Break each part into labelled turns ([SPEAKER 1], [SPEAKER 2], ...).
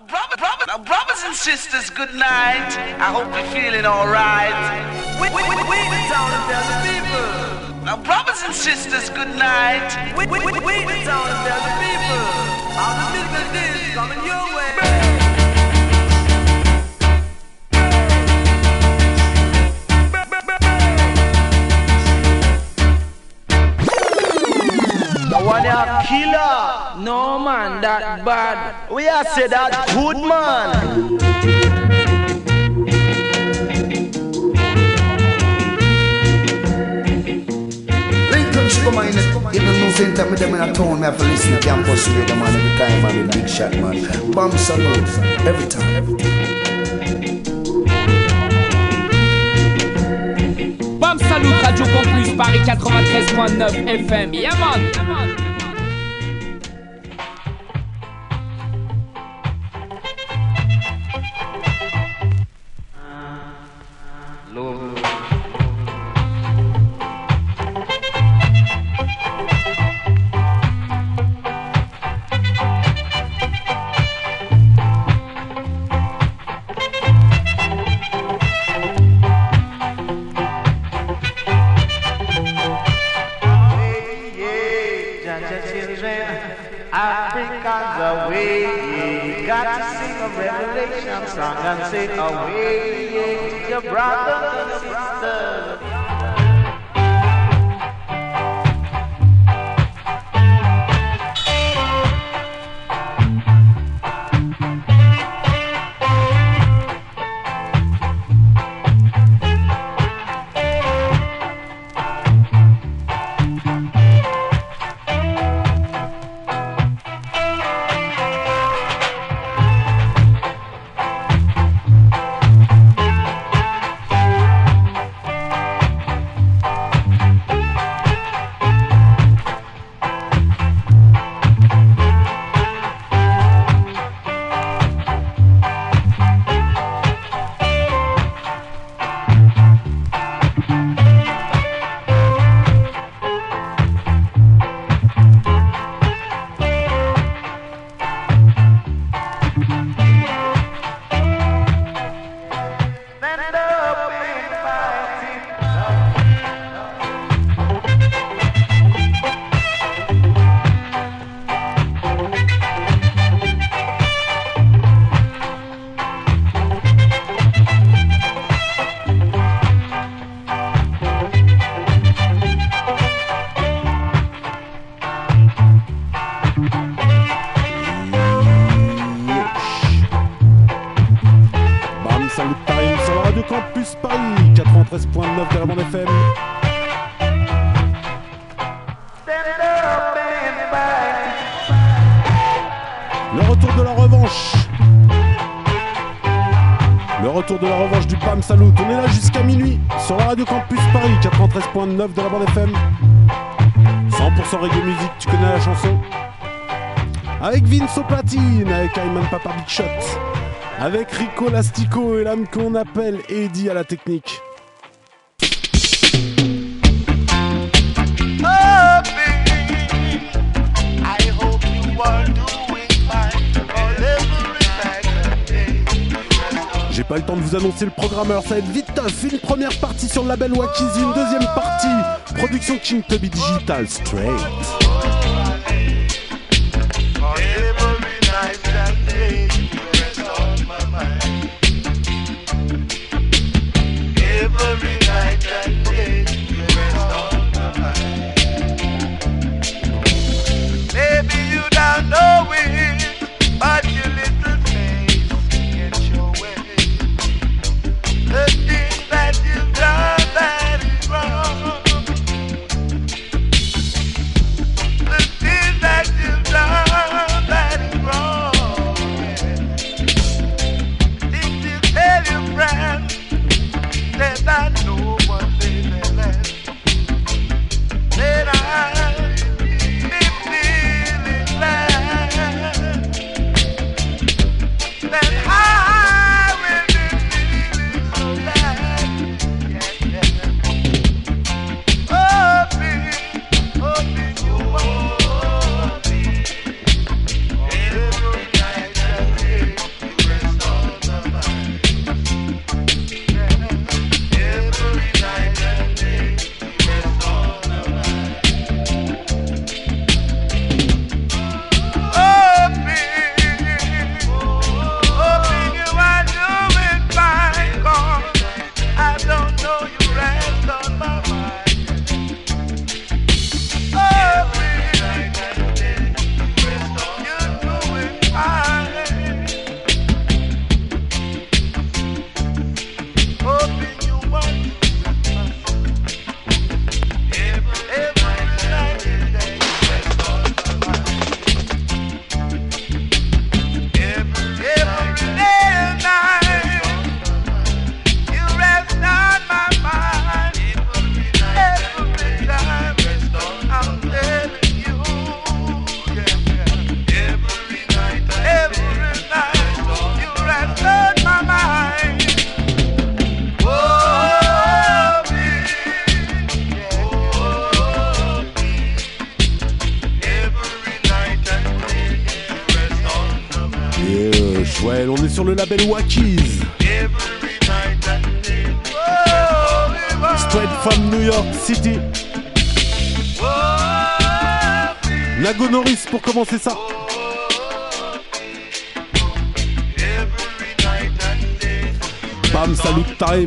[SPEAKER 1] Now, brothers and sisters, good night. I hope you're feeling alright. We, we, we, we the town and tell the people. Now, brothers and sisters, good night. We, we, we, we the town and tell the people. The business is coming your
[SPEAKER 2] one a killer.
[SPEAKER 3] No man, that bad.
[SPEAKER 2] We are say that good man.
[SPEAKER 4] Lincoln Sugar Minott, even no same time with them in a town, me have to listen to campus radio man every time, man, with big shot, man. Bam Salute, every time.
[SPEAKER 5] Salut Radio Campus Paris 93.9 FM. Yeah
[SPEAKER 6] 93.9 de la bande FM. 100% reggae musique, tu connais la chanson Avec Vince platine, avec Ayman Papa Big Shot, avec Rico Lastico et l'âme qu'on appelle Eddie à la technique. Le temps de vous annoncer le programmeur, ça va être vite tough. Une première partie sur le label Wakizi, une deuxième partie, production King Tubby Digital Straight.
[SPEAKER 1] Night On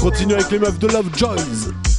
[SPEAKER 7] continue avec les meufs de Love Joyce.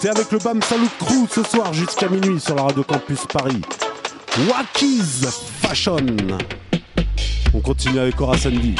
[SPEAKER 7] T'es avec le BAM Salut Crew ce soir jusqu'à minuit sur la radio Campus Paris. Wakiz Fashion. On continue avec Cora Sandy.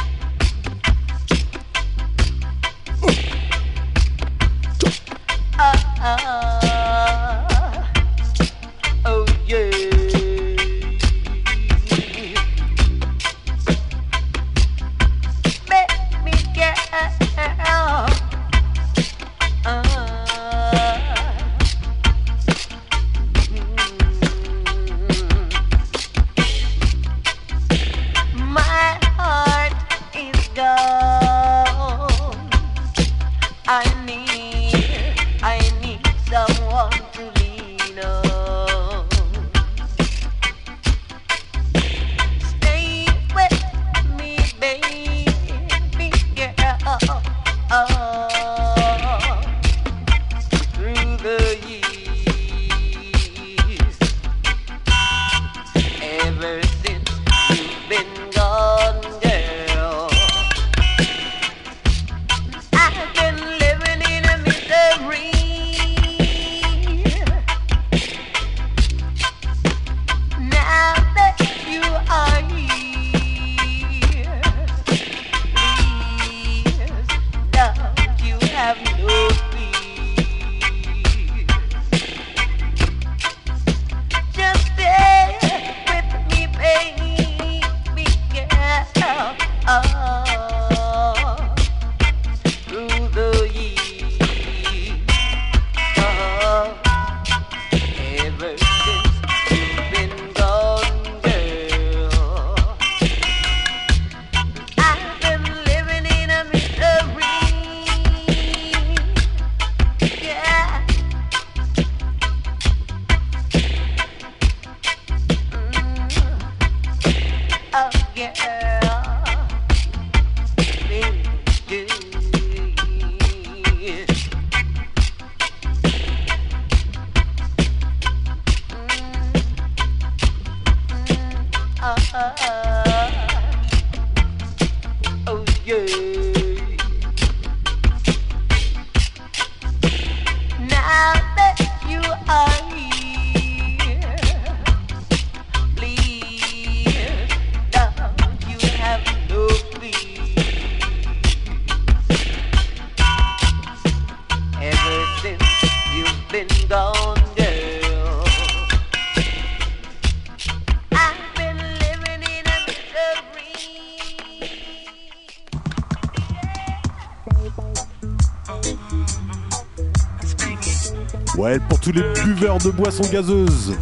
[SPEAKER 6] De boissons gazeuses.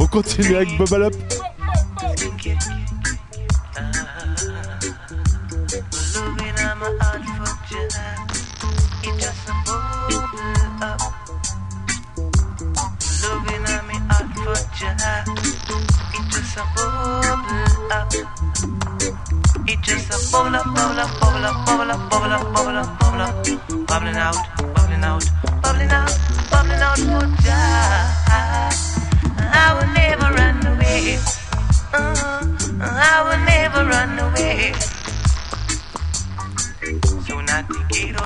[SPEAKER 6] On continue avec Bubble Up.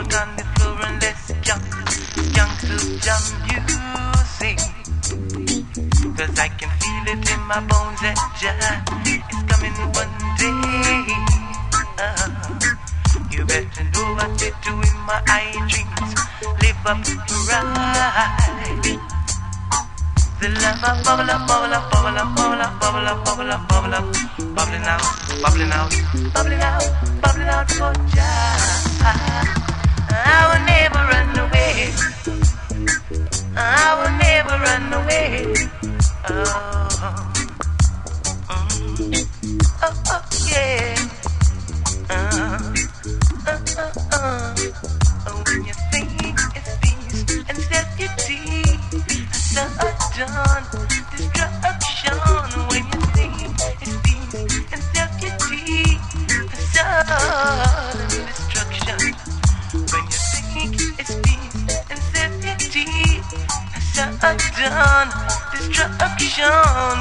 [SPEAKER 2] To on the floor and let's jump, jump to jump music. Cause I can feel it in my bones that joy is coming one day. Uh, you better know what they do in my eye dreams. Live up right. The love of bubble up, bubble up, bubble up, bubble up, bubble up, bubble up, bubble up, bubbling out, bubbling out, bubbling out, bubbling out for joy. I will never run away. I will never run away. Oh, oh, oh yeah. Uh, uh, uh. Oh, when you think it's peace and safety. When sudden destruction.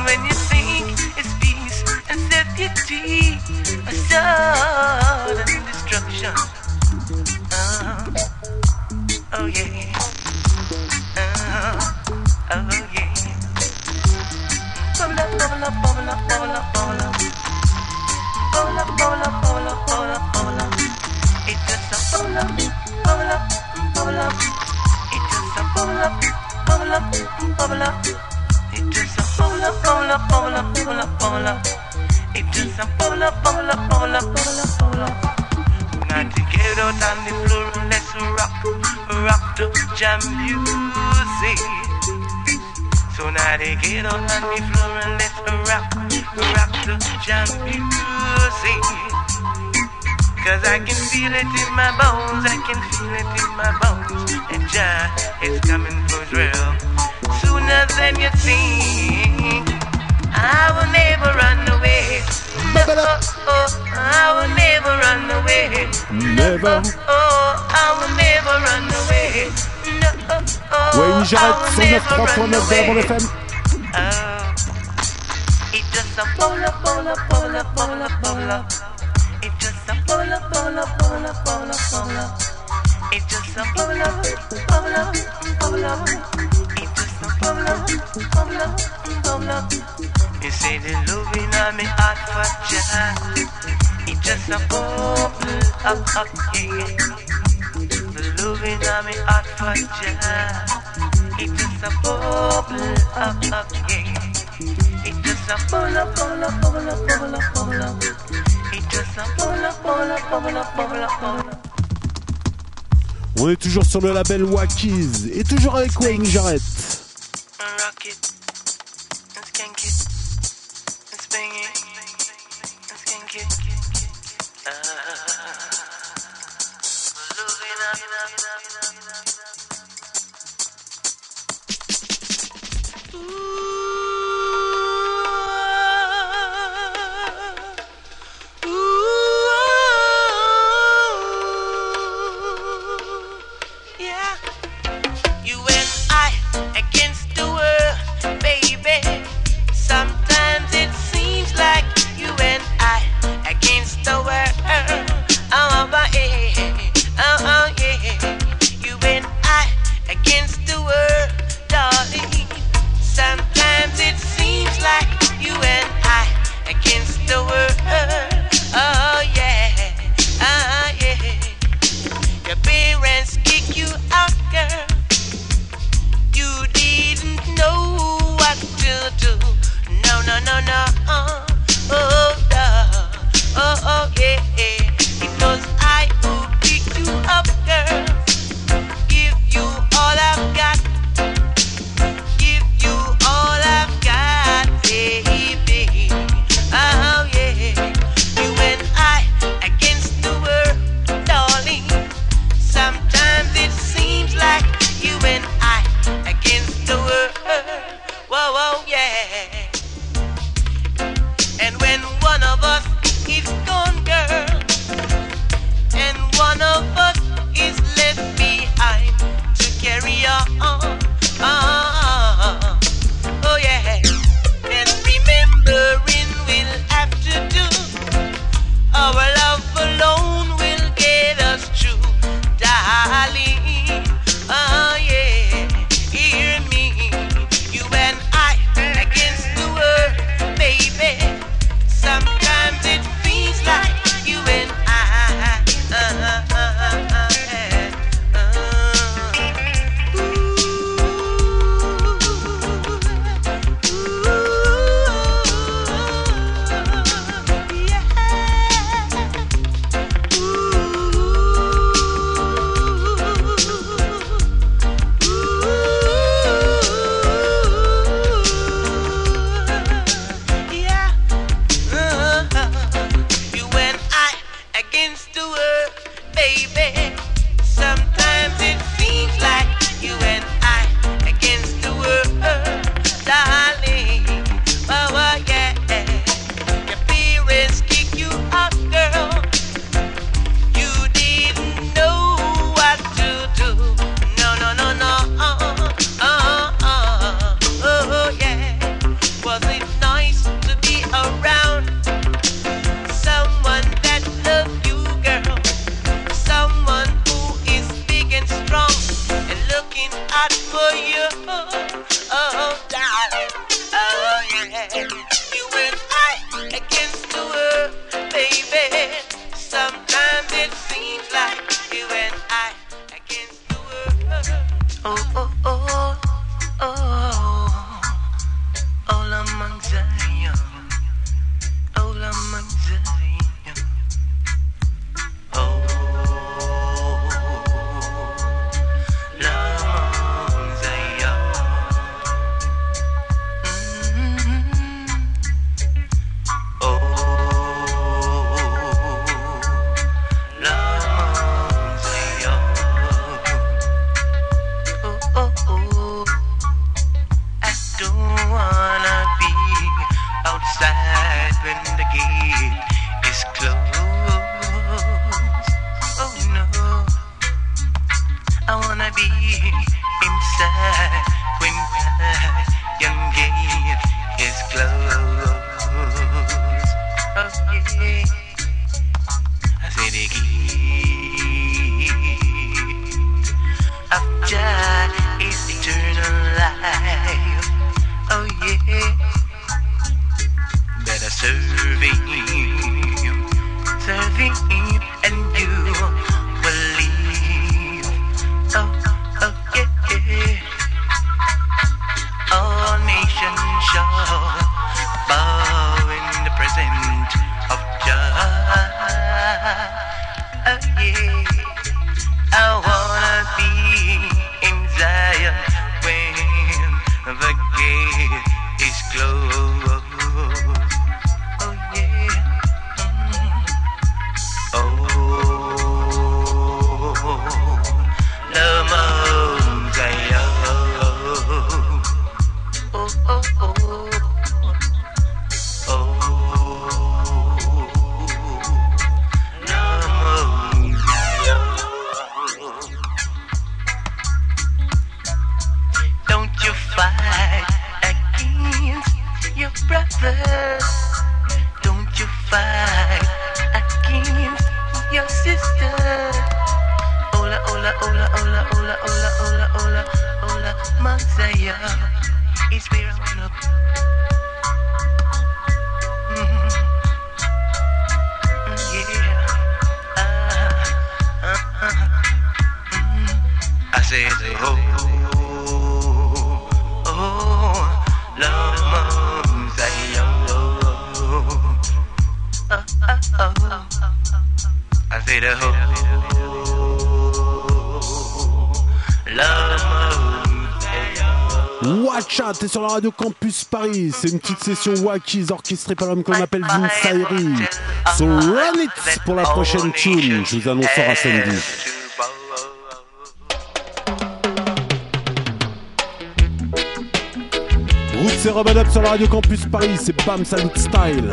[SPEAKER 2] When you think it's peace and safety, sudden destruction. Uh, oh yeah. Bubble up, bubble up. It just a bubble up, bubble up, bubble up, bubble up, bubble up. It just a bubble up, bubble up, bubble up, bubble up, bubble up. Now to get out on the floor and let's rock, rock the jam music. So now they get out on the floor and let's rock, rock the jam music. Cause I can feel it in my bones, I can feel it in my bones. And Jah is coming for real. Sooner than you think, I will never run away. Oh, oh, oh, I will never run away.
[SPEAKER 6] Never.
[SPEAKER 2] Oh, oh, oh I will never run away. No, oh,
[SPEAKER 6] Ouais, Jarrett
[SPEAKER 2] will
[SPEAKER 6] 109.3.9
[SPEAKER 2] never
[SPEAKER 6] de la bande. FM.
[SPEAKER 2] Oh, it just a bubble up, bubble up, bubble up, bubble up, bubble up. It just a bubble up, bubble up, bubble up, bubble bubble. It just a bubble up, bubble up, bubble. It just a up, bubble bubble. You say the loving on me heart for Jah. It just a bubble up, up, yeah. The loving on me heart for Jah. It just a bubble up, up, yeah. It just a bubble bubble bubble bubble bubble up. It just a bubble up, bubble up, bubble up, bubble up, bubble up.
[SPEAKER 6] On est toujours sur le label Wackies et toujours avec Wayne Jarrett.
[SPEAKER 8] sur la radio Campus Paris. C'est une petite session Wakis orchestrée par l'homme qu'on appelle Vin Sairi. So run it pour la prochaine tune. Je vous annonce annoncerai samedi. Route et Robin Up sur la radio Campus Paris. C'est Bam Salut Style.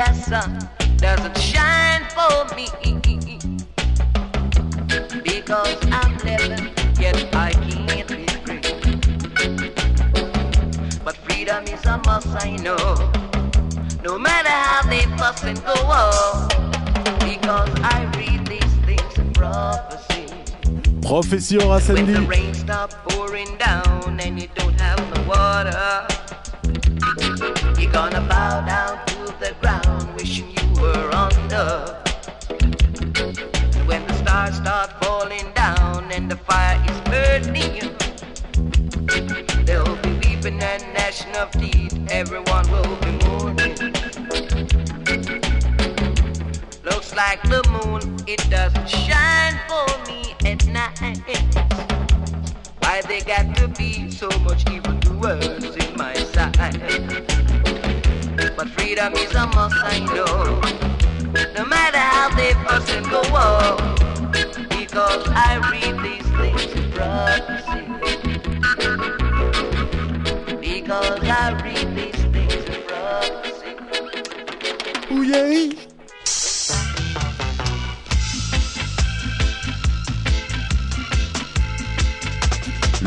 [SPEAKER 9] that sun doesn't shine for me. Because I'm living, yet I can't be free. But freedom is a must, I know. No matter how they fuss and go on. Because I read these things in prophecy. Prophecy
[SPEAKER 7] aura.
[SPEAKER 8] When the rain stop pouring down and you don't have the water. Gnashing of teeth. Everyone will be mourning. Looks like the moon, it doesn't shine for me at night. Why they got to be so much evildoers in my sight? But freedom is a must, I know. No matter how they fuss and go on, because I read these things in prophecy. I.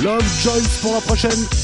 [SPEAKER 7] Love Joyce pour la prochaine.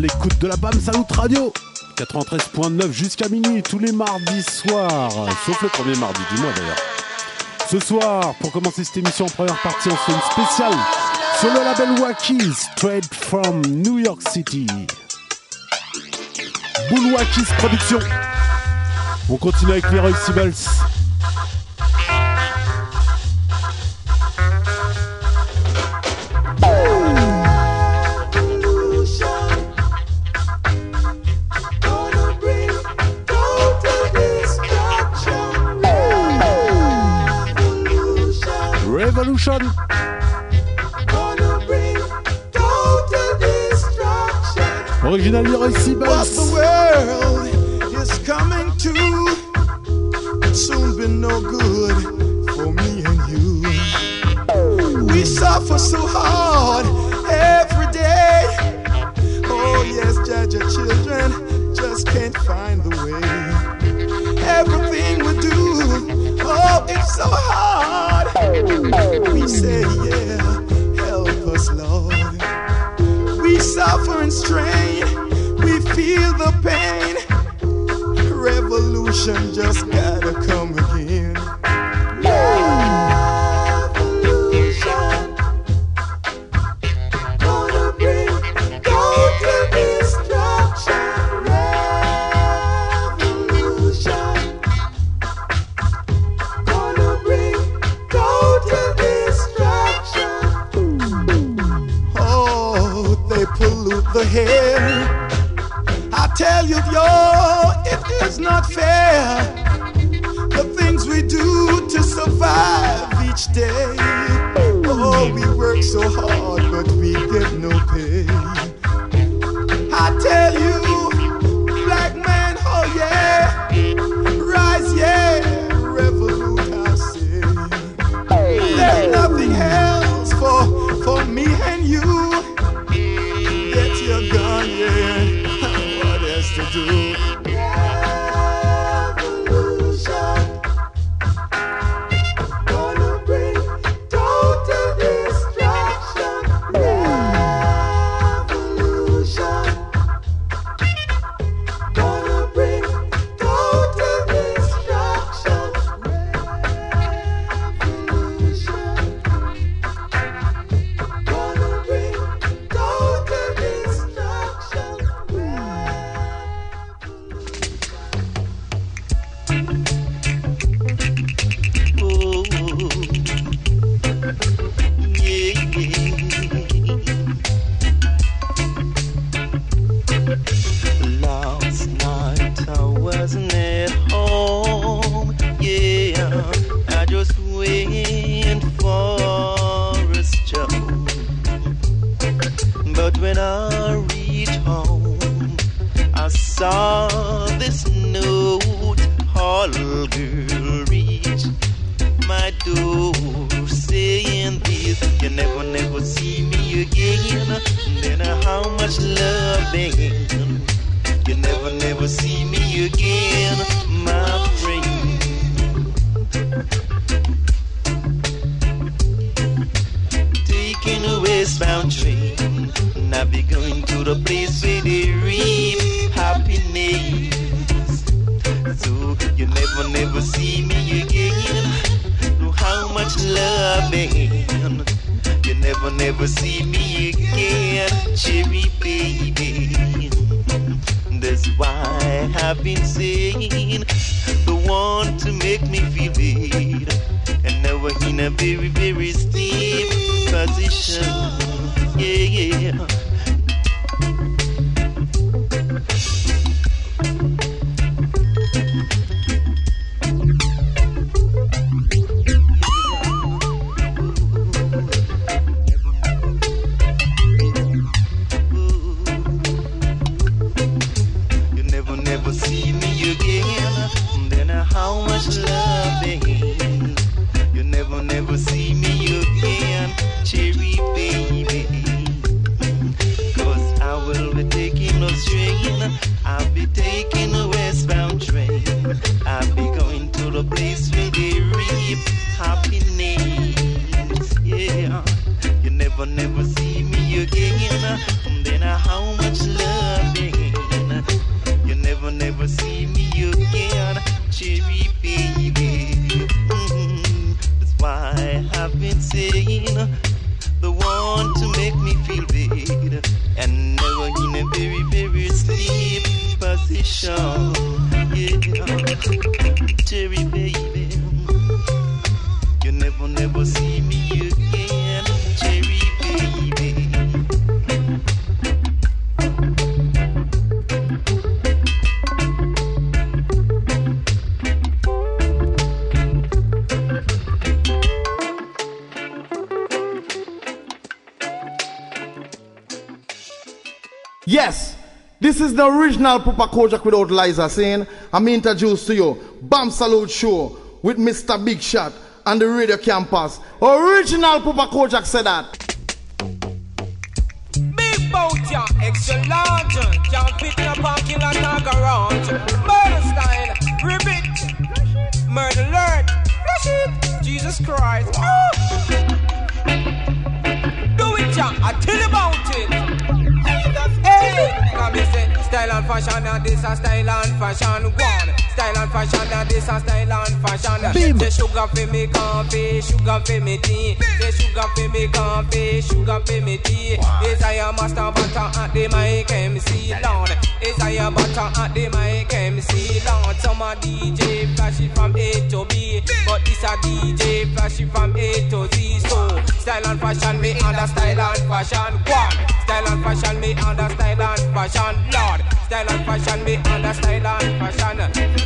[SPEAKER 6] l'écoute de la BAM Salut Radio 93.9 jusqu'à minuit tous les mardis soirs, sauf le premier mardi du mois d'ailleurs. Ce soir, pour commencer cette émission en première partie, on fait une spéciale sur le label Wacky, straight from New York City. Boule Waki's Production. On continue avec Leroy Sibels. Revolution. Original Leroy Sibbles.
[SPEAKER 10] the world is coming to soon be no good for me and you. We suffer so hard every day. Oh yes, judge your children just can't find the way. Everything we do, oh it's so hard. We say, yeah, help us, Lord. We suffer and strain, we feel the pain. Revolution just gotta come.
[SPEAKER 11] This
[SPEAKER 12] is the original Papa Kojak without Liza saying, I'm introduced to you, Bam Salute Show with Mr. Big Shot and the Radio Campus. Original Papa Kojak said that.
[SPEAKER 3] Big boat, yeah, extra large. Can't fit in a parking lot or garage. Murder style, ribbit. Murder alert, flush it. Jesus Christ. Ah. Do it, yeah, I tell you about style and fashion, and this a style and fashion. One, style and fashion, and this a style and fashion. Say sugar for me coffee, sugar for me tea. Say sugar for me coffee, sugar for me tea. Is I a master butter at the mic MC Lord? Is I a butter at the mic MC Lord? Some a DJ flashy from A to B, but this a DJ flashy from A to Z. So style and fashion, me under style and fashion. One, style and fashion, me under style and fashion. Lord, style and fashion, me under style and fashion.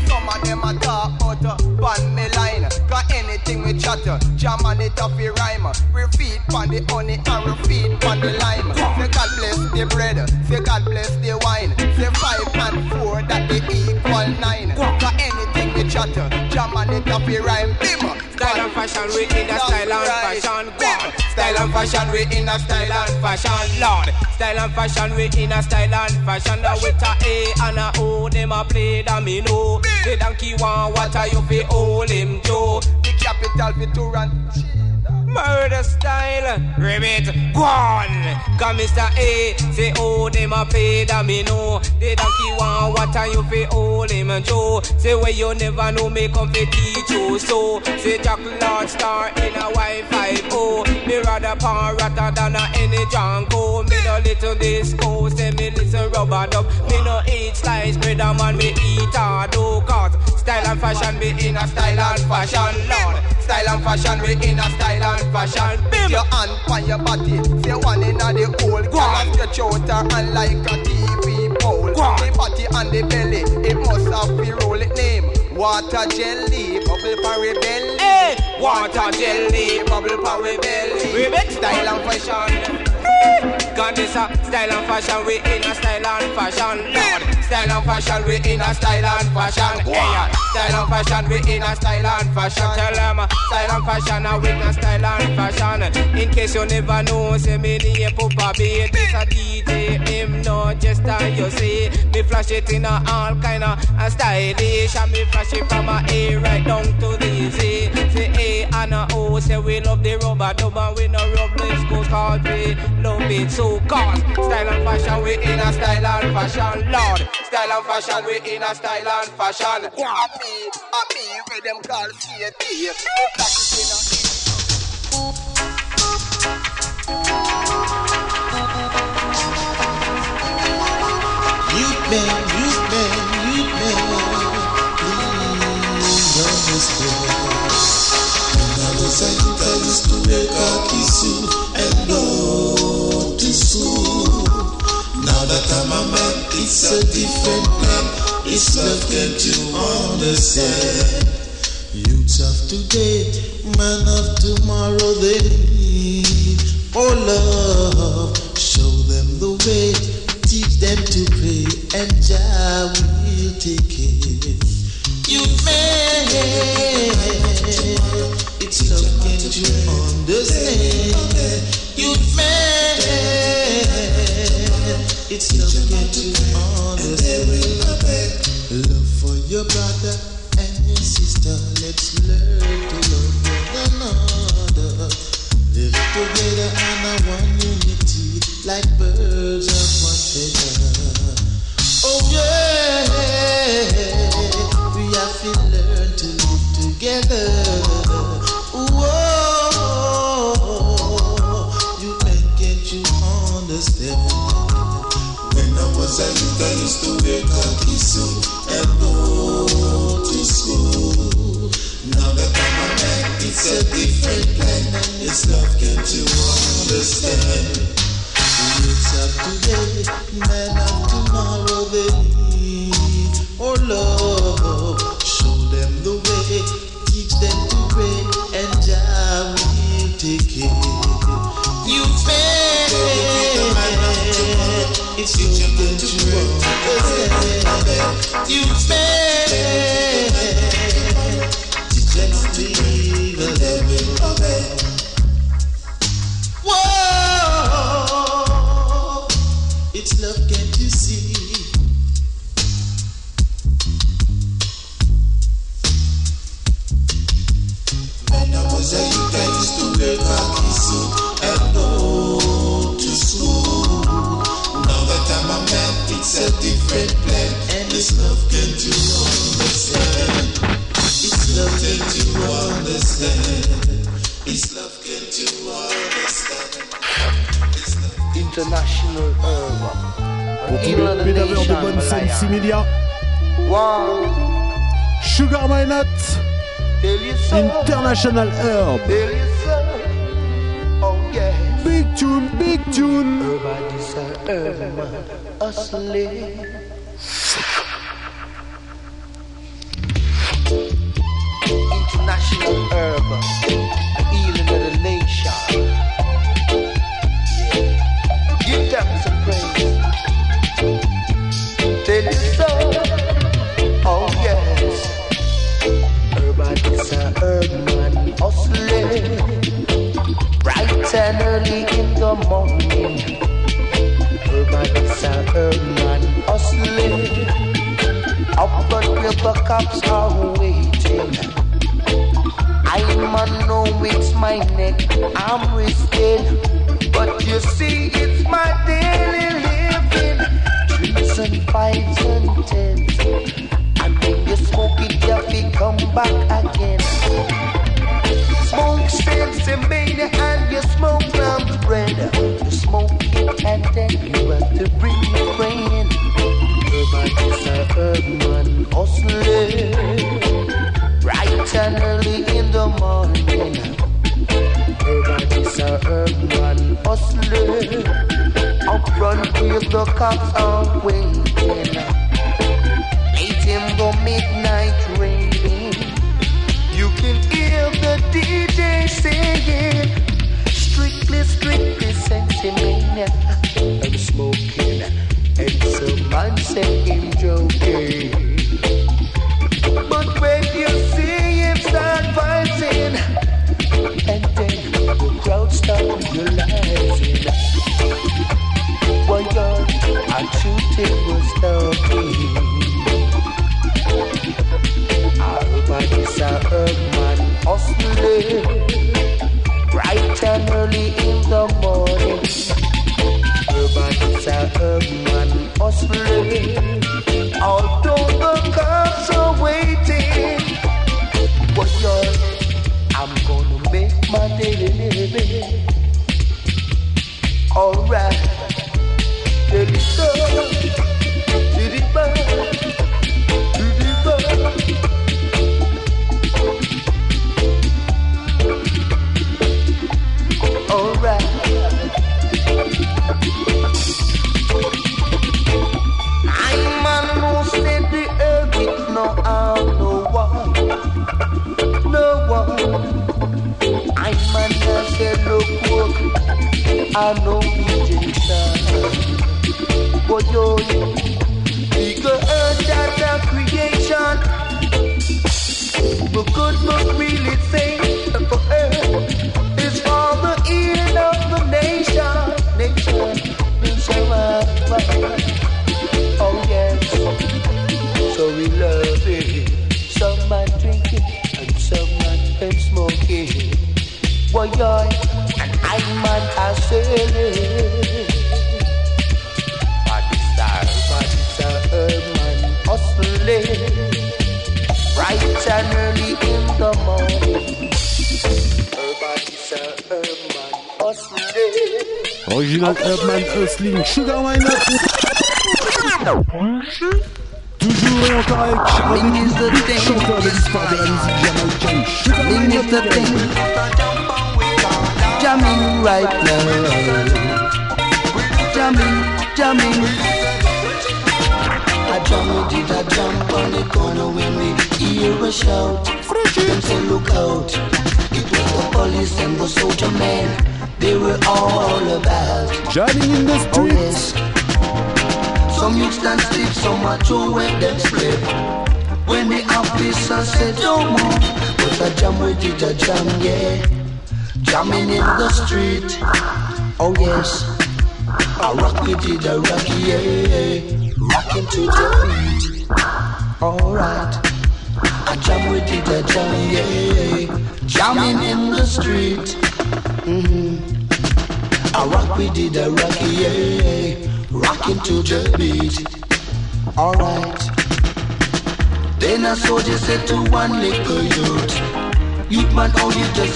[SPEAKER 13] Some of them a talk about uh, me line. Cause anything we chat uh, Jam on it off a rhyme. We feed on the honey and we feed on the lime. Say God bless the bread Say God bless the wine. Say five and four that they equal nine. Cause anything we chat uh, Jam on it off a rhyme. Bim!
[SPEAKER 3] Style and fashion, we in a style and fashion. God, style and fashion, we in a style and fashion. Lord, style and fashion, we in a style and fashion. Now with a A and a O, them a play domino. The donkey want water, you fi hold him Joe.
[SPEAKER 13] The capital for Toronto
[SPEAKER 3] Murder style, ribbit, go on. Come Mr. A, say oh them a play domino. The donkey want water, you fi hold him Joe. Say where you never know me come fi teach you so. Say Jack Lord star in a Wi-Fi oh. Me rather pan rather than a any Django. Me no little disco, say me listen rubber dub. Me no eat slice bread and man me eat hard oh. Cause style and fashion me in a style and fashion Lord. Style and fashion we in a style and fashion.
[SPEAKER 13] Put your hand on your body, say one in a the hole.
[SPEAKER 3] Go on.
[SPEAKER 13] Stretch out her hand like a TV pole.
[SPEAKER 3] Go on.
[SPEAKER 13] The body and the belly, it must have to roll it name. Water jelly, bubble for belly.
[SPEAKER 3] Hey, water jelly,
[SPEAKER 13] bubble for belly.
[SPEAKER 3] Ribbit.
[SPEAKER 13] Style and fashion.
[SPEAKER 3] Cause this a style and fashion, we in a style and fashion. Lord, style and fashion, we in a style and fashion. Style and fashion, we in a style and fashion. Tell them, style and fashion, uh, we in a style and fashion. In case you never know, say me name Papa B. This a DJ, him no just a you see. Me flash it in a all kind of a stylish, and me flash it from a A right down to the Z. Say A and a O, say we love the rubber dub and we no rub let's go cause we love it so cause style and fashion we in a style and fashion Lord style and fashion we in a style and fashion
[SPEAKER 13] Happy, happy, where them call CAT. Practicing
[SPEAKER 2] Youth man, youth man, youth man, please understand. When I was a youth, I used to wear khaki suit and not soon. Now that I'm a man, it's a different plan. It's love, can't you understand? Youths of today, man of tomorrow, they need for love. Show them the way, teach them to pray, and Jah will take it. Youth man, it's love, can't you understand? Man, it's love, can't you understand? Love for your brother and your sister. Let's learn to love one another. Live together in a one unity, like birds of one feather. Oh yeah,
[SPEAKER 8] Thanks to
[SPEAKER 6] make a kiss you and to school. Now
[SPEAKER 8] that
[SPEAKER 6] I'm a man,
[SPEAKER 8] it's a different
[SPEAKER 6] kind. It's
[SPEAKER 8] love, can't you understand? It's up
[SPEAKER 6] today, men of tomorrow,
[SPEAKER 8] they need our love. Show them the way, teach them to pray, and Jah will take care. You pay. It's your you spend. Le pédaveur de bonne scène, 6 milliards. Sugar My Nut. International Herb. Big tune, big tune. International Herb. woman hustling bright and early in the morning. Urban is a urban hustling up until the cops are waiting. I man know it's my neck, I'm risking. But you see, it's my daily living. Drinks and fights and tents you smoke it, you fi come back again. Smoke stems and mania and you smoke lamb's bread. You smoke it and then you have to bring your brain in. Urban is a urban hustler. Bright and early in the morning. Urban is a urban hustler. Up front with the cops are waiting. Congo midnight rain. You can hear the DJ saying, strictly, strictly sentimental. I'm smoking, and some man saying joking. But when you see him start fighting, and then the crowd start realizing. Was. da irgendwann offen lebt.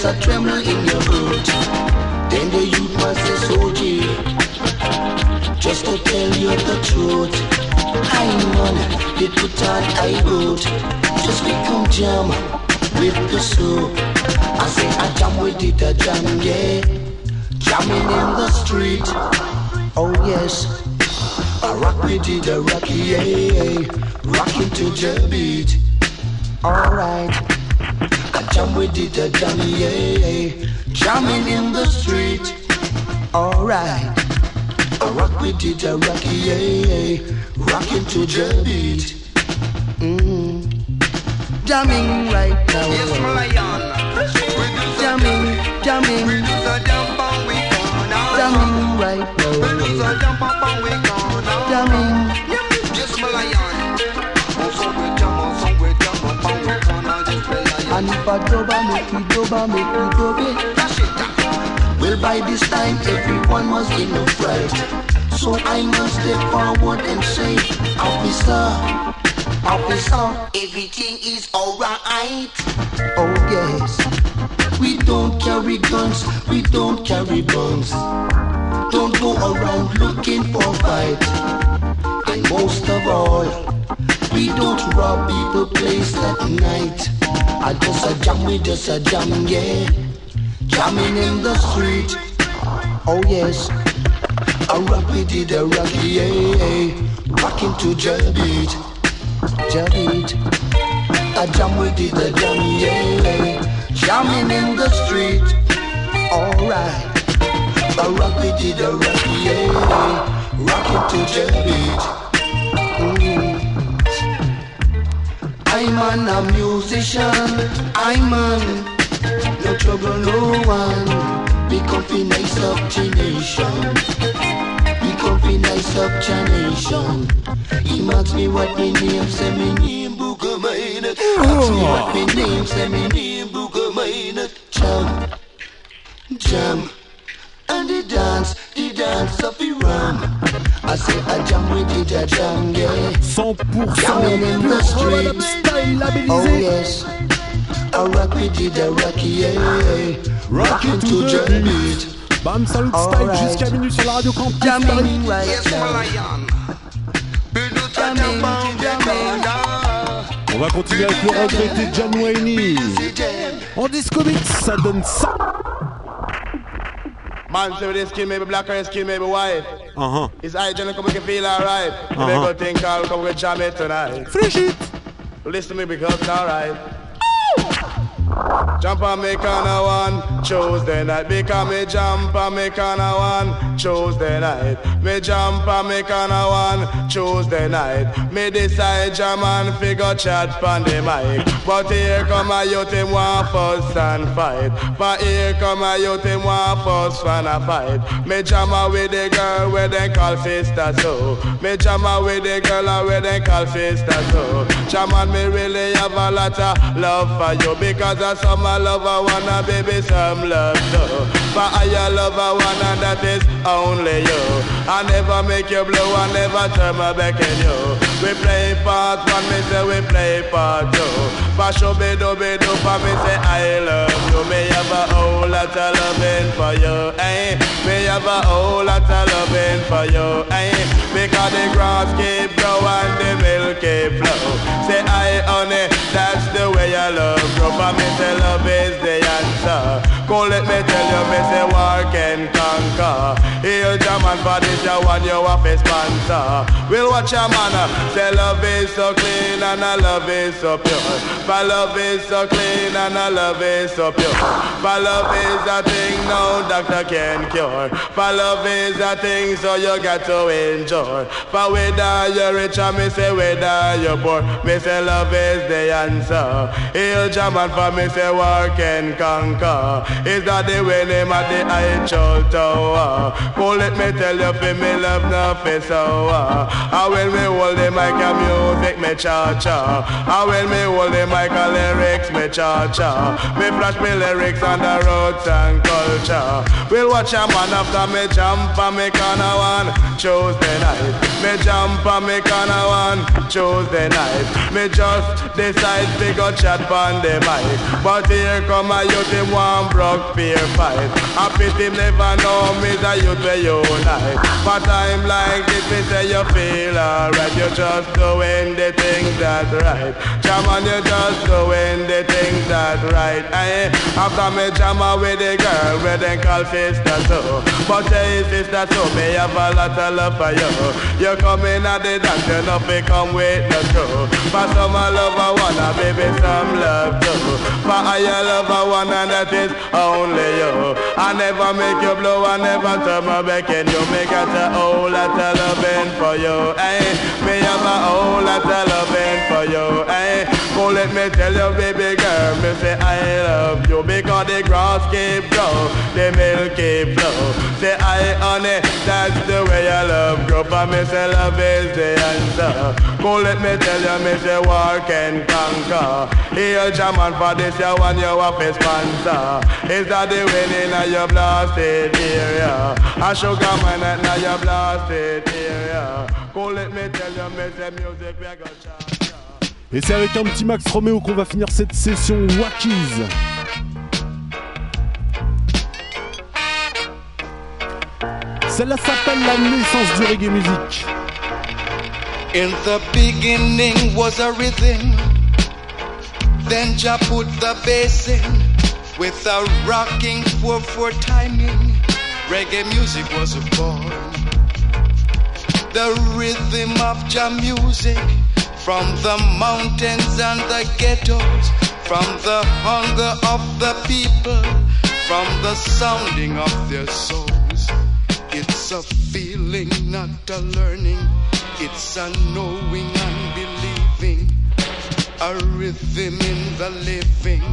[SPEAKER 8] a tremble in your heart. Then the youth must say, soldier, just to tell you the truth. I none, did put on I wrote. Just become jam with the soul. I say, I jam with it, I jam, yeah. Jamming in the street, oh yes. I rock with it, I rock, yeah. Rocking to the beat, alright. I jam with it, a jam, yeah. Jamming in the street. Alright. I rock with it, a rocky, yeah. Rocking to the beat. Mm. Jamming right now.
[SPEAKER 13] Yes, my lion.
[SPEAKER 8] Jamming, jamming.
[SPEAKER 13] We do the jump and we go now.
[SPEAKER 8] Jamming right
[SPEAKER 13] We do the
[SPEAKER 8] now.
[SPEAKER 13] and we go now.
[SPEAKER 8] Jamming.
[SPEAKER 13] Yes, my lion. And
[SPEAKER 8] if I dub and make me dub and make me it. Well, by this time, everyone was in a fright. So I must step forward and say, Officer, Officer, everything is alright. Oh, yes. We don't carry guns, we don't carry bombs. Don't go around looking for fight. And most of all, we don't rob people place at night. I just a jam, we just a jam, yeah. Jamming in the street. Oh yes. A rock did a rock, yeah. Rocking to the beat. The beat. A jam we did a jam, yeah. Jamming in the street. Alright. A rock we did a rock, yeah. Rocking to the beat. I'm an a musician. I'm an no trouble, no one. Be comfy, nice up to nation. Be comfy, nice up nation. He asks me what me name, say me name Booker Minott. Ask me what me name, say me name Booker Minott. Jam, jam. And the dance, the dance of the ram. I say I jam with it, I jam, yeah.
[SPEAKER 6] 100%
[SPEAKER 8] Jamming in the street.
[SPEAKER 6] style
[SPEAKER 8] Oh
[SPEAKER 6] labellisé.
[SPEAKER 8] yes. I rock with it, I rock yeah. Rockin' to the beat.
[SPEAKER 6] Bam Salut Style
[SPEAKER 8] Alright.
[SPEAKER 6] jusqu'à minuit sur la radio Campus Paris.
[SPEAKER 8] Right
[SPEAKER 13] Yes,
[SPEAKER 8] now.
[SPEAKER 6] On va continuer avec le regretté John Wayne. En disco mix, ça donne ça.
[SPEAKER 14] Man say with his skin maybe black or his skin maybe white.
[SPEAKER 6] Uh-huh.
[SPEAKER 14] His eye gonna come make you feel alright.
[SPEAKER 6] Uh-huh.
[SPEAKER 14] better go think I'll come with jam it tonight.
[SPEAKER 6] Fresh it.
[SPEAKER 14] Listen to me because it's alright. Jump on me corner one? Tuesday night Because me jump on me corner one? Tuesday night Me jump on me corner one? Tuesday night Me decide jam and figure chat on the mic. But here come a youth him want fuss and fight. But here come a youth him want fuss and a fight. Me jam a with the girl where they call sister so. Me jam a with the girl where they call sister so Jam and me really have a lot of love for you. Because of some I love I wanna baby some love too But I love I wanna that is only you. I never make you blue, I never turn my back on you. We play part one, me say we play part two. But show be do be do for me say I love you. Me have a whole lot of loving for you, eh? Me have a whole lot of loving for you, eh? Because the grass keep growing, the milk keep flow Say I honey, that's the way I love you. For me say love is the answer Go let me tell you, me say war can conquer. Heal your man for this, you want you have a sponsor We'll watch your man, uh, say love is so clean and a love is so pure. For love is so clean and a love is so pure. For love is a thing no doctor can cure. For love is a thing so you got to enjoy For whether you're rich or me say whether you're poor Me say love is the answer. Heal your man for me say war can conquer Is that the way name at the Eiffel Tower Oh let me tell you for me love nothing sour uh, And when me hold the mic and music me cha-cha. And when me hold the mic and lyrics me cha-cha. Me flash me lyrics on the roots and culture. We'll watch a man after me jump and me corner one Tuesday night. Me jump and me corner one Tuesday night. Me just decide to go chat on the mic. But here come a youth him one broke fear fight. I pity him never know me that the youth where unite. For time like this, say you feel alright. You're just doing the things that right. Jam on, you just doing the things that's right. Aye. After me jam with the girl, where they call sister so. But say sister so, me have a lot of love for you. You come in at the dance, you know come with no show. For some I love I wanna, baby, some love too. For I love I wanna, that is only you. I never make you blow, I never turn my back and you. Me got a whole lot of loving for you, eh? Me have a whole lot of let me tell you, baby girl, me say I love you because the grass keep grow, the milk keep flow. Say I honey, that's the way I love grow. For me say love is the answer. Go let me tell you, me say war can conquer. Here German for this you have a sponsor. Is that the winning of your blasted area? A sugar man at now your blasted area. Go let me tell you, me say music we got charge.
[SPEAKER 6] Et c'est avec un petit Max Romeo qu'on va finir cette session Wackies. Celle-là s'appelle la naissance du reggae music.
[SPEAKER 15] In the beginning was a rhythm. Then Jah put the bass in with a rocking 4-4 timing. Reggae music was born. The rhythm of Jah music from the mountains and the ghettos, from the hunger of the people, from the sounding of their souls. It's a feeling, not a learning. It's a knowing and believing. A rhythm in the living.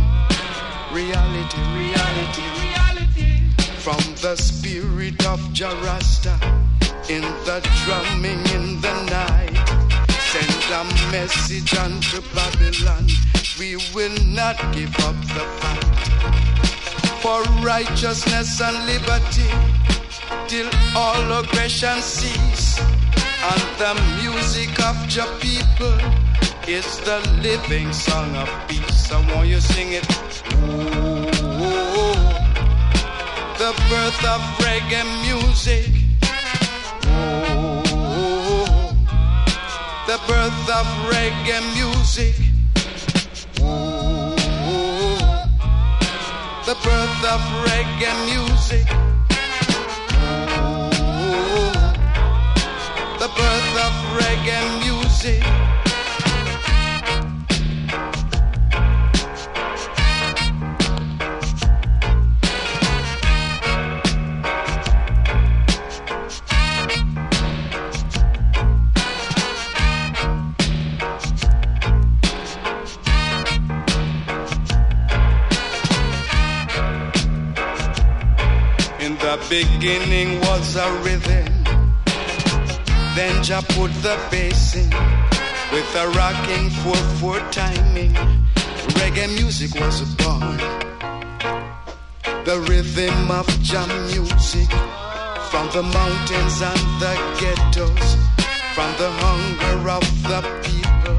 [SPEAKER 15] Reality, reality, reality. From the spirit of Jarasta. In the drumming in the night. Send a message unto Babylon. We will not give up the fight. For righteousness and liberty till all aggression cease. And the music of your people is the living song of peace. I want you to sing it. Ooh, the birth of reggae music. Ooh, the birth of reggae music. Ooh, the birth of reggae music. the birth of reggae music. The beginning was a rhythm. Then Jah put the bass in with a rocking 4-4 timing. Reggae music was born. The rhythm of Jah music from the mountains and the ghettos, from the hunger of the people,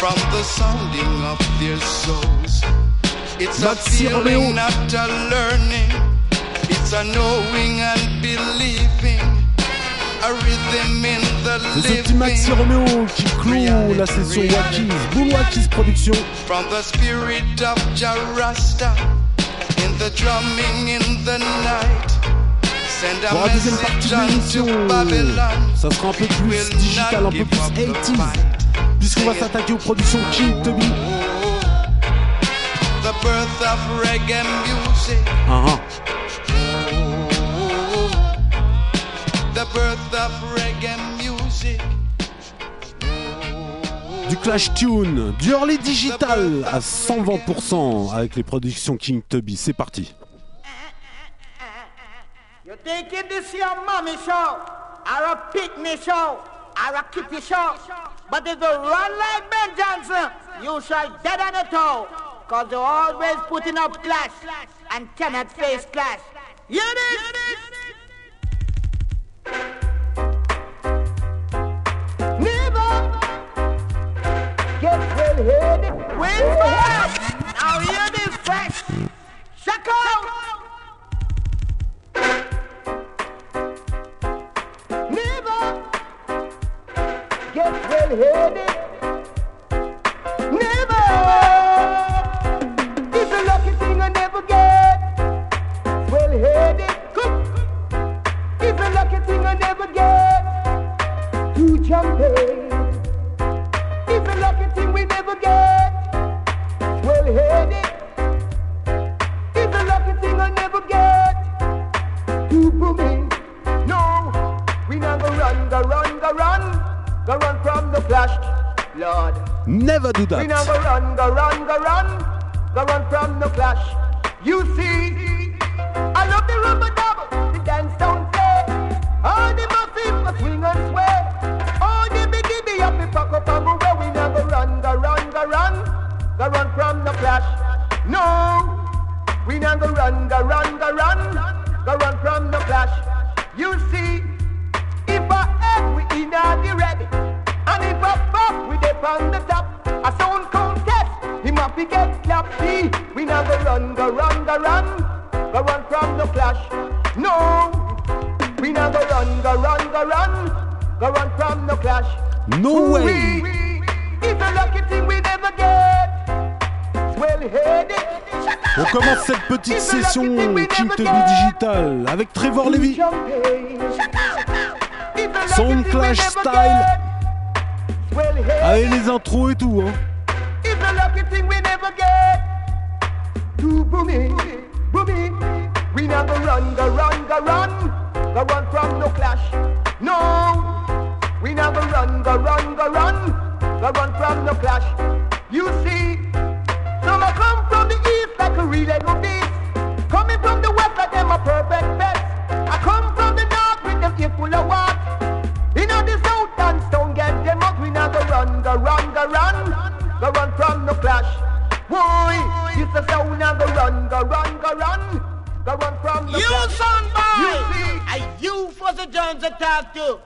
[SPEAKER 15] from the sounding of their souls. It's a
[SPEAKER 6] Maxi
[SPEAKER 15] feeling, not a learning. It's a knowing and believing. A rhythm in the
[SPEAKER 6] ce petit Maxi. Romeo qui clôt la session Wackies Production.
[SPEAKER 15] From the spirit of Jarasta in the drumming in the night. Send a
[SPEAKER 6] Pour la deuxième partie
[SPEAKER 15] message
[SPEAKER 6] de l'émission, ça sera un peu plus digital, un peu plus 80s. Puisqu'on va s'attaquer aux productions King Tubby.
[SPEAKER 15] The birth birth of reggae music.
[SPEAKER 6] Du Clash Tune, du Early Digital à 120% avec les productions King Tubby. C'est parti.
[SPEAKER 16] You thinking this your mommy show, or a picnic show, or a kitty show? But if you run like Ben Johnson, you shall dead on the toe. Cause you're always putting up clash and cannot face clash. Hear this? Never.
[SPEAKER 17] It's a lucky thing I never get in. It's a lucky thing we never get well headed. It's a lucky thing I never get to booming. No, we not go run, go run, go run, go run from the flash, Lord.
[SPEAKER 6] Never do that.
[SPEAKER 17] We now go run, go run, go run, go run from the clash. You see, I love the rubber double, the dance don't say. All the muffin, the swing and sway. Up, the pack up and move away. We now go run, go run, go run, go run from the clash. No, we now go run, go run, go run, go run from the clash. You see, if I head we in the ready, and if I pop we dip on the top, a sound contest, him have to get clappy. We now go run, go run, go run, go run from the clash. No, we now go run, go run, go run, go run from the clash.
[SPEAKER 6] No way.
[SPEAKER 17] We, it's a lucky thing we never get. Well headed.
[SPEAKER 6] On commence cette petite session King Tubby Digital avec Trevor Levy. Sound Clash Style. Avec les intros et tout. Hein.
[SPEAKER 17] It's a lucky thing we never get to booming, booming. We never run, go run, go run, go run from no clash. No, we never run, go run, go run, go run from no clash. You see, some I come from the east like a relay of this. Coming from the west like them a perfect best. I come from the north with them ear full of what? In the south and stone get them out. We never run, go run, go run, go run from the clash. Boy, it's a sound and go run, go run, go run, go run from the clash.
[SPEAKER 18] You son boy,
[SPEAKER 17] You see,
[SPEAKER 18] I you for the Jones to talk to.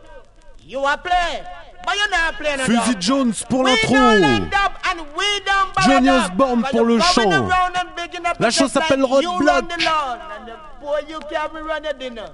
[SPEAKER 6] Fusil
[SPEAKER 18] dub.
[SPEAKER 6] Jones pour
[SPEAKER 18] We
[SPEAKER 6] l'intro.
[SPEAKER 18] don't like dub and we don't bother
[SPEAKER 6] Johnny
[SPEAKER 18] dub.
[SPEAKER 6] Osborne
[SPEAKER 18] Cause
[SPEAKER 6] pour
[SPEAKER 18] you're
[SPEAKER 6] le
[SPEAKER 18] coming
[SPEAKER 6] chant.
[SPEAKER 18] around and bigging up
[SPEAKER 6] La
[SPEAKER 18] yourself
[SPEAKER 6] chose s'appelle
[SPEAKER 18] like
[SPEAKER 6] Road
[SPEAKER 18] you
[SPEAKER 6] Block.
[SPEAKER 18] run the lawn, and the boy you can't run your dinner.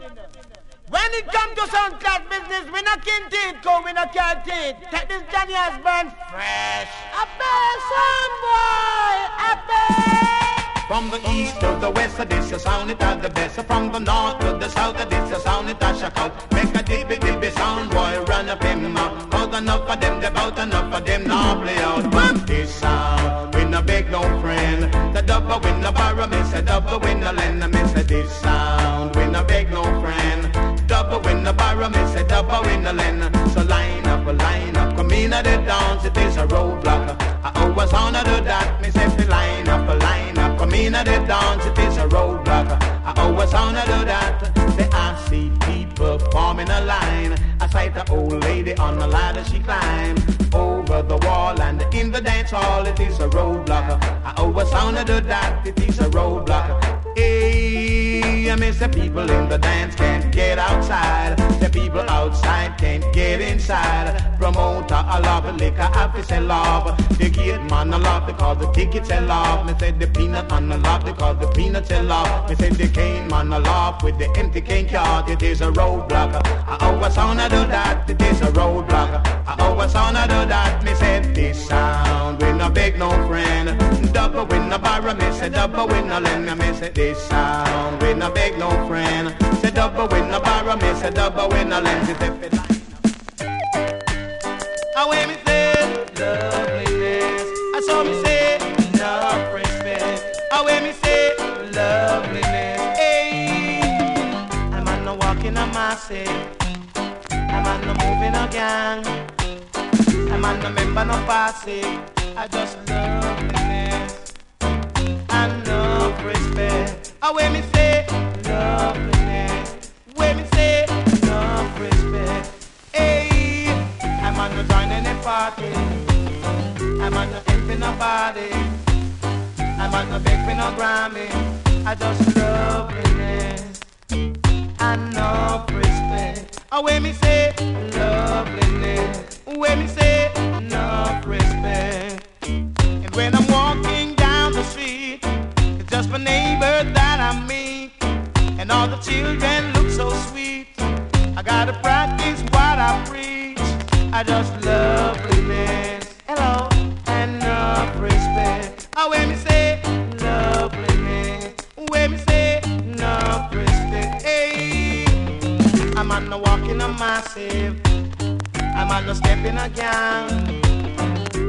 [SPEAKER 18] When it comes to sound class business, we not kin teeth, come we not can't teeth. Take this Johnny Osborne fresh. A best son boy, a best.
[SPEAKER 19] From the east to the west, this a sound it at the best. From the north to the south, this a sound it a shock out. Make a dibby dibby sound boy run up him mouth. Cause enough of them they bout enough of them now play out. But this sound, we no beg no friend. The double win no borrow, me say double win no lend. Me say this sound, we no beg no friend. Double win no borrow, me say double win no lend. So line up, line up, come in at the dance, it is a roadblock. I always honor that, me in at the dance, it is a roadblock. I always wanna do that. Say I see people forming a line. I sight the old lady on the ladder she climb over the wall and in the dance hall it is a roadblock. I always wanna do that, it is a roadblock. Hey, I miss the people in the dance can't get outside. The people outside can't get inside. Promoter, I love liquor, I fi sell off. The gate man, I love because the tickets sell off. Me say the peanut man, I love because the peanuts sell off. Me say the cane man, I love with the empty cane cart. It is a roadblock. I always wanna do that. It is a roadblock. I always wanna do that. Me say this sound, we no beg no friend. Double win no borrow, me say double win no lend. Me say this sound, we no beg no friend. Say double win no borrow, me say double win no lend. It if it I wear me say loveliness. I saw me say love respect. I wear me say loveliness. Hey, I'm on the walking on my say. I'm on the moving a gang. I'm on the member no party. I just loveliness and love. I wear me say loveliness. Wear me say love respect. Hey, I'm the join any party. I'm on the empty no body. I'm on the big no Grammy. I just loveliness and love respect. Ah, oh, when me say loveliness, when me say love respect. And when I'm walking a neighbor that I meet, and all the children look so sweet. I gotta practice what I preach. I just love loveliness, hello, and enough respect. Oh, when me say loveliness, when me say enough respect, hey, I'm on the walking a massive. I'm on the steppin' a gang.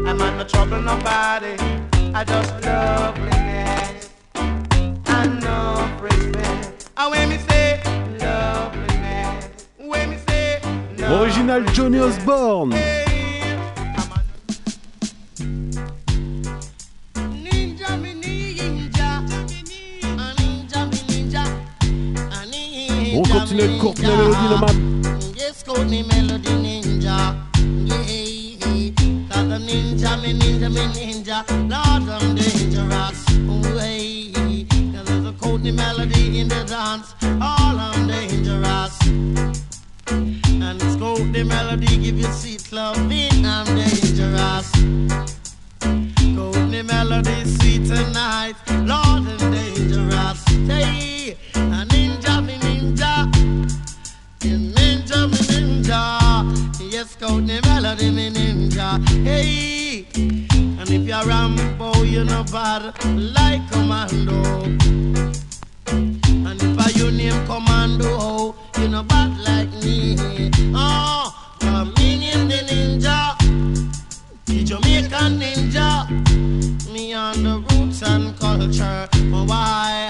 [SPEAKER 19] I'm on the trouble nobody. I just love loveliness.
[SPEAKER 6] Original Johnny Osborne. On continue avec le man.
[SPEAKER 8] Yes, Courtney Melody Ninja. Yeah, cause the ninja, me ninja, me ninja. Lord, I'm dangerous. Courtney Melody in the dance. All I'm dangerous. And it's the Melody, give you sweet loving. I'm dangerous. Courtney Melody, sweet tonight. Lord, I'm dangerous. Hey, a ninja, me ninja. Ninja, me ninja. Yes, Courtney Melody, me ninja. Hey, and if you're Rambo, you're no bad like Commando. You Commando, you're no bad like me. Oh, in the ninja, the Jamaican ninja. Me on the roots and culture. Oh, why?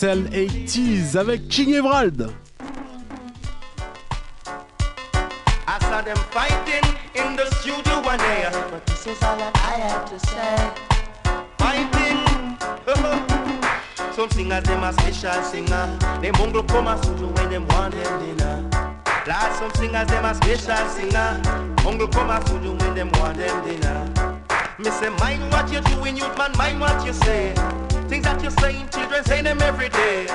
[SPEAKER 6] Spécial 80s avec King Evrald.
[SPEAKER 19] I saw them fighting in the studio one day. But this is all that I have to say. Fighting. Some singers, them a special singer. Them mongrel come a studio when them want them dinner. Last some singers, them a special singer. Mongrel come a studio when them want them dinner. Me say, mind what you're doing, youth man, mind what you say. Things that you're saying, children say them every day.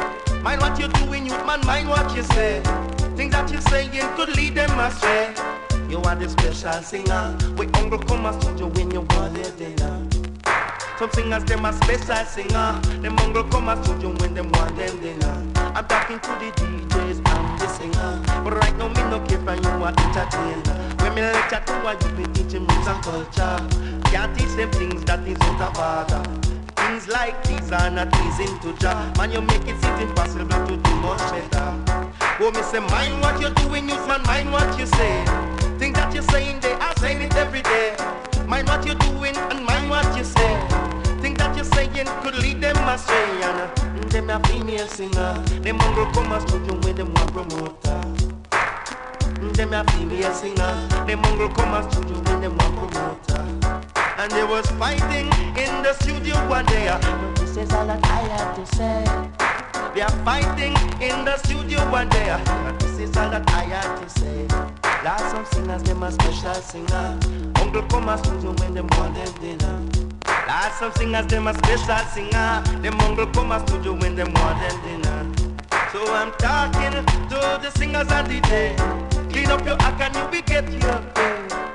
[SPEAKER 19] Mind what you're doing, youth man, mind what you say. Things that you're saying could lead them astray. You are the special singer. We hungry come a studio when you want their dinner. Some singers, them a special singer. Them hungry come a studio when them want them dinner. I'm talking to the DJs and the singer. But right now, me no care for you are entertainer. When me lecture to what you be teaching roots and culture. Can't teach them things that is out of order. Things like these are not pleasing to Jah. Man, you make it seem impossible to do much better. Oh, me say, mind what you're doing, youth man, mind what you say.
[SPEAKER 8] Things that you're saying, they are saying it every day. Mind what you're doing and mind what you say. Things that you're saying could lead them astray. And uh, them a female singer. Them mongrel come a studio when them want promoter. Them a female singer. Them mongrel come a studio when them want promoter. And they was fighting in the studio one day. But this is all that I have to say. They are fighting in the studio one day. But this is all that I have to say. Last some singers, them a special singer. Uncle come a studio when them want them dinner. Last some singers, them a special singer. Them uncle come a studio when them want them dinner. So I'm talking to the singers and DJ. Clean up your act and you will get your pay.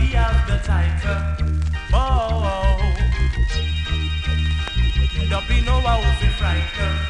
[SPEAKER 19] We have the. Oh. Don't be no out fi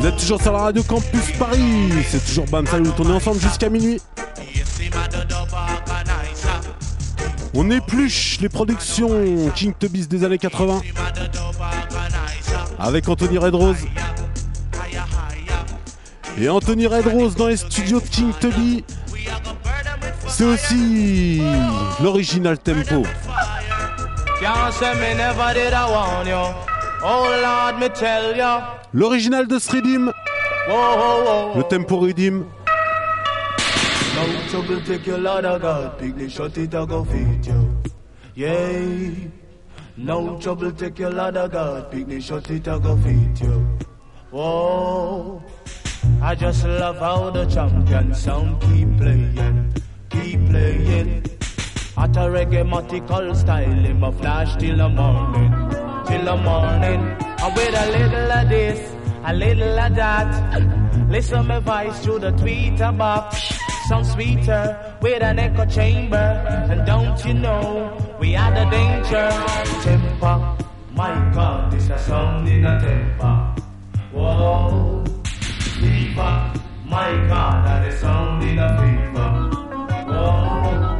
[SPEAKER 6] Vous êtes toujours sur la radio Campus Paris. C'est toujours Bam Salut. On est ensemble jusqu'à minuit. On épluche les productions King Tubby's des années 80 avec Anthony Redrose. Et Anthony Redrose dans les studios de King Tubby, c'est aussi l'original tempo.
[SPEAKER 19] Can't say me never did I want you. Oh Lord, me tell you.
[SPEAKER 6] L'original de Sridim,
[SPEAKER 19] Whoa, whoa, whoa.
[SPEAKER 6] le tempo Ridim.
[SPEAKER 19] No trouble, take your Lord of God. Picnic shut it, I go feed you. Yeah. No trouble, take your Lord of God. Picnic shut it, I go feed you. Whoa. I just love how the champion sound keep playing, keep playing. At a reggae style, him a flash till the morning, till the morning. And with a little of this, a little of that. Listen my voice through the tweeter box. Sound sweeter with an echo chamber. And don't you know, we are the danger. Temper, my God, this a sound in a temper. Whoa, fever, my God, that is sound in a fever. Whoa.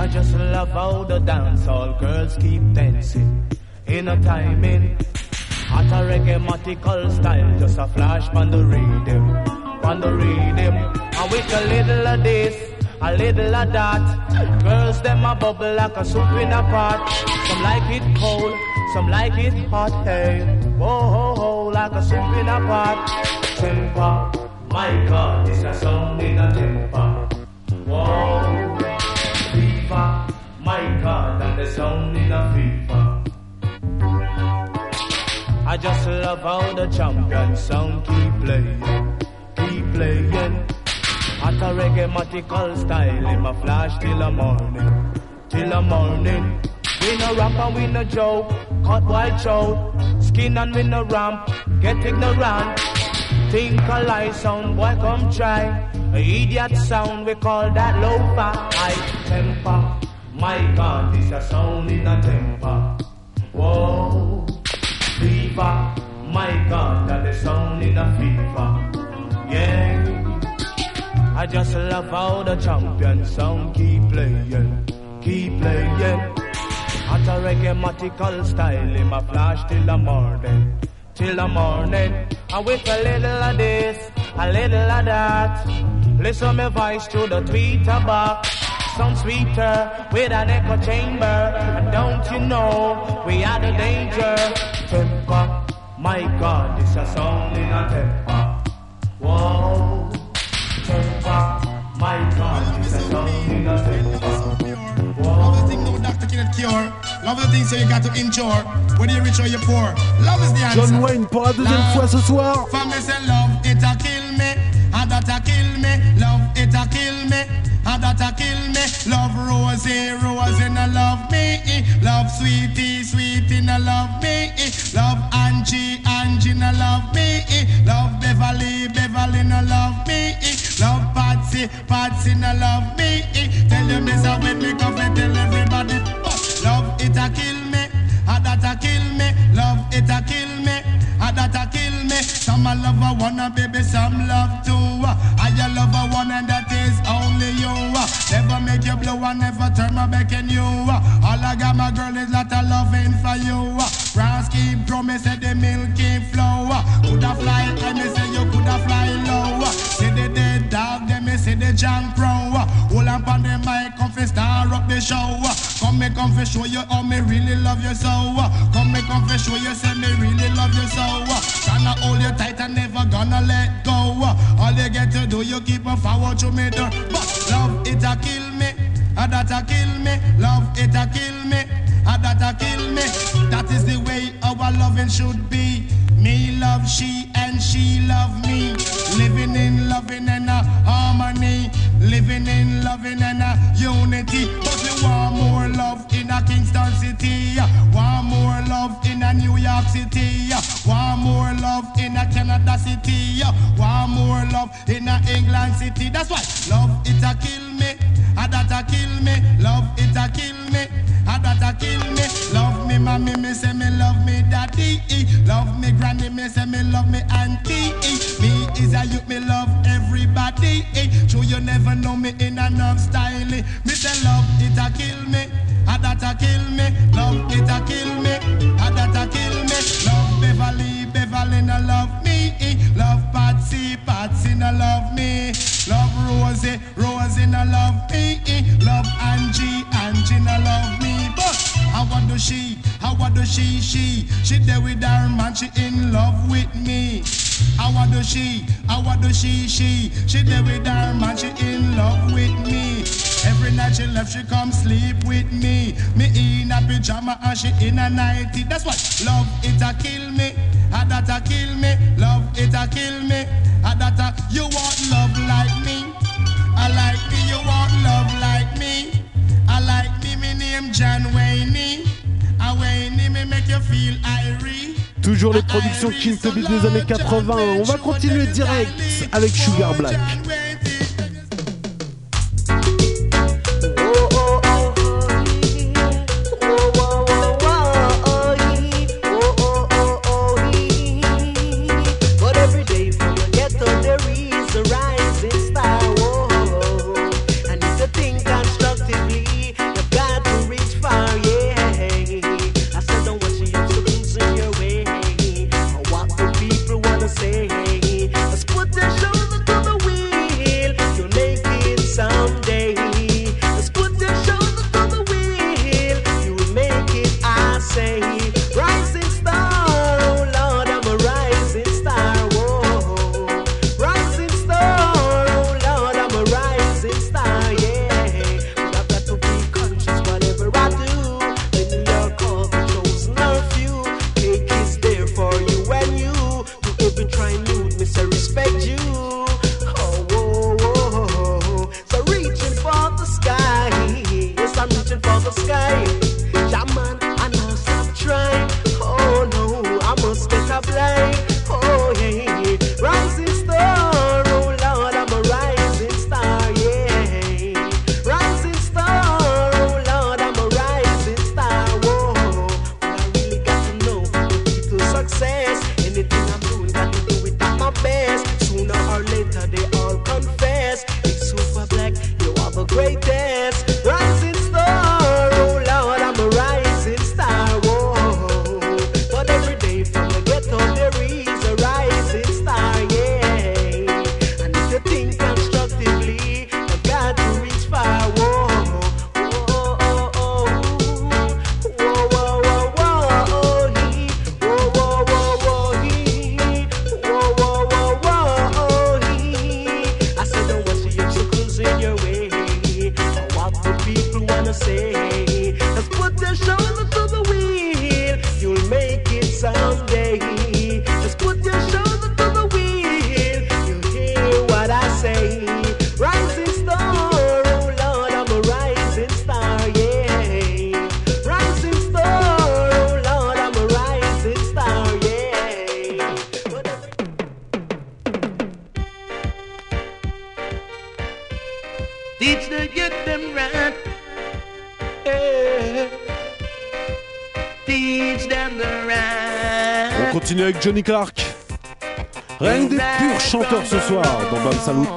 [SPEAKER 19] I just love how the dance dancehall girls keep dancing in a timing. At a reggae style, just a flash on the rhythm, on the rhythm. And with a little of this, a little of that. Girls them a bubble like a soup in a pot. Some like it cold, some like it hot. Hey, whoa ho ho, like a soup in a pot. Temper, my God, this a song in a temper. Whoa, fever, my God, and the sound in a fever. I just love how the champion sound keep playing, keep playing. At a reggae matical style, in my flash till the morning, till the morning. We no rap and we no joke, cut white throat, skin and we no ramp, get ignorant. Think a lie sound, boy come try. A idiot sound, we call that low-fi high temper. My God, this a sound in a temper. Whoa, fever. My God, that is sound in a fever. Yeah. I just love how the champion sound keep playing, keep playing. At a reggae style, in my flash till the morning, till the morning. And with a little of this, a little of that. Listen my voice to the tweeter box. Sound sweeter with an echo chamber. And don't you know we are the danger? Temper, my God, this a song in a temper. Whoa, temper, my God, this a song in a temper.
[SPEAKER 14] Love the thing no doctor cannot cure. Love the thing so you got to endure. Whether you're rich or you're poor. Love is the answer.
[SPEAKER 6] John Wayne pour la deuxième fois ce soir.
[SPEAKER 14] For me say love, it a kill me. And that a kill me. Love, it a kill me. And that a kill me. Love Rosie, Rosie no love me. Love Sweetie, Sweetie no love me. Love Angie, Angie no love me. Love Beverly, Beverly no love me. Love Patsy, Patsy no love me. Tell them this a when me come and tell everybody. Love it a kill me. And that a kill me. Love it a kill me. And that a kill. Some a love a one, and baby, some love two. I a love a one, and that is only you. Never make you blow, and never turn my back on you. All I got, my girl, is lot of loving for you. Grass keep grow, me say the milk keep flow. Coulda fly, I me say you coulda fly low. The junk pro. Uh, hold on pon the mic, come fi star up the show. Uh. Come me come fi show you how me really love you so. Uh. Come me come fi show you say me really love you so. Gonna hold you tight and never gonna let go. All you get to do, you keep on forward to me door. But love it a kill me, a that a kill me. Love it a kill me, a that a kill me. That is the way our loving should be. Me love she and she love me. Living in loving and a harmony. Living in loving and a unity. But we want more love in a Kingston City. Want more love in a New York City. Want more love in a Canada City. Want more love in a England City. That's why love it a kill me. A that a kill me. Love it a kill me. A that a kill me. Me, mommy, me say me love me, daddy. Love me granny, me say me love me auntie. Me is a youth, me love everybody. So you never know me in a enough style. Me say love it a kill me. A that a kill me, love it a kill me, a that a kill me. Love Beverly, Beverly no love me. Love Patsy, Patsy no love me. Love Rosie, Rosie no love me. Love Angie, Angie no love me. How what do she? How what do she? She she there with her man. She in love with me. How what do she? How what do she? She she there with her man. She in love with me. Every night she left, she come sleep with me. Me in a pajama and she in a nightie. That's why love it a kill me. A that a kill me. Love it a kill me. A that a you want love like me. John Wayne. I Wayne me make you feel irie.
[SPEAKER 17] Toujours les productions King des années 80. On va continuer direct avec Sugar Black.
[SPEAKER 8] Say.
[SPEAKER 17] Johnny Clark. Rien que des purs chanteurs ce soir dans Bam Salut.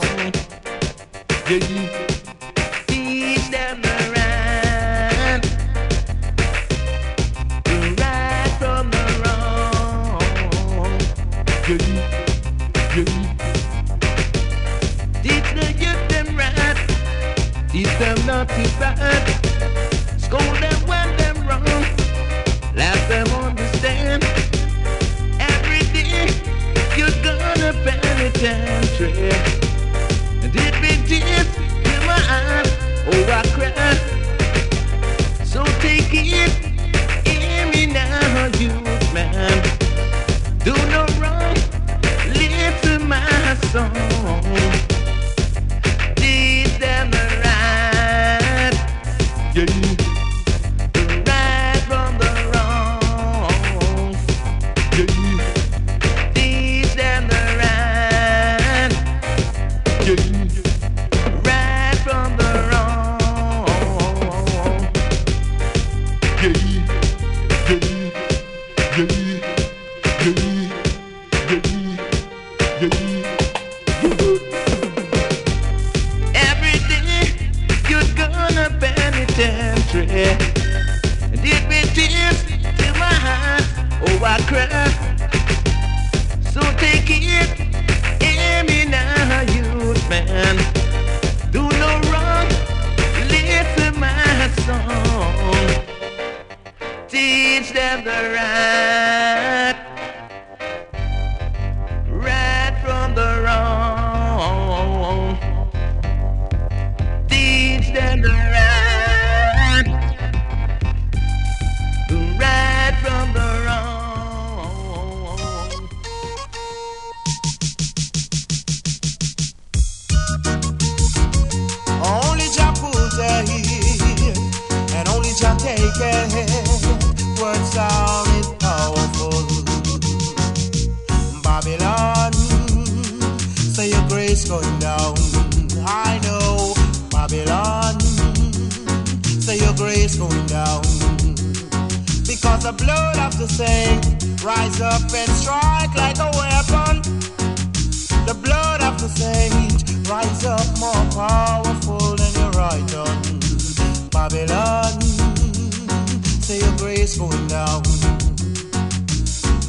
[SPEAKER 20] The
[SPEAKER 17] blood of the saints Rise up and strike like a weapon. The blood of the saint, rise up more powerful than your right. Babylon, say your grace going down.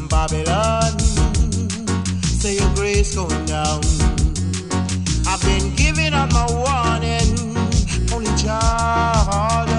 [SPEAKER 17] Babylon, say your grace going down. I've been giving up my warning, only child.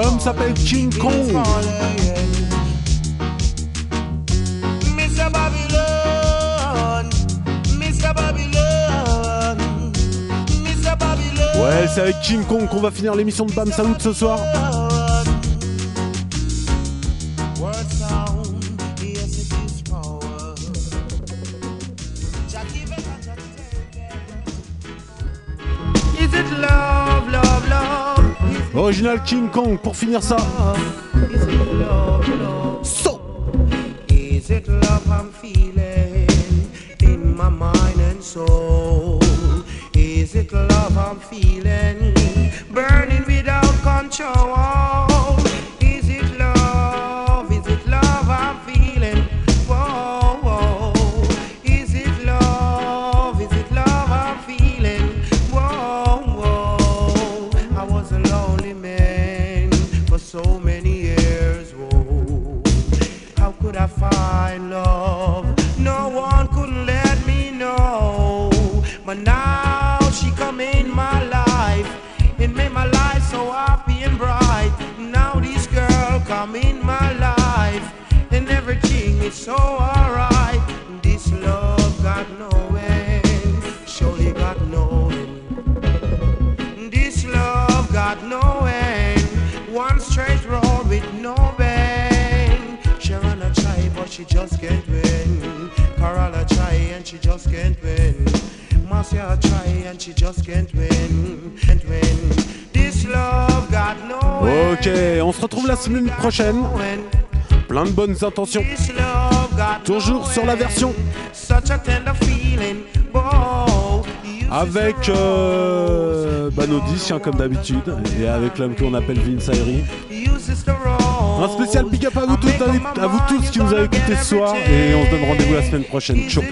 [SPEAKER 6] L'homme s'appelle King Kong. Ouais, c'est avec King Kong qu'on va finir l'émission de Bam Salut ce soir. l'original King Kong pour finir ça. So.
[SPEAKER 17] Is it love I'm feeling in my mind and soul? Is it love I'm feeling burning without control?
[SPEAKER 6] Ok, on se retrouve la semaine prochaine.
[SPEAKER 17] Plein de bonnes intentions. Toujours sur la version. Avec euh, bah nos hein, comme d'habitude, et avec l'homme qu'on appelle Vince Ayri. Un spécial big up à vous, tous, à vous tous qui nous avez écoutés ce soir, et on se donne rendez-vous la semaine prochaine. Ciao.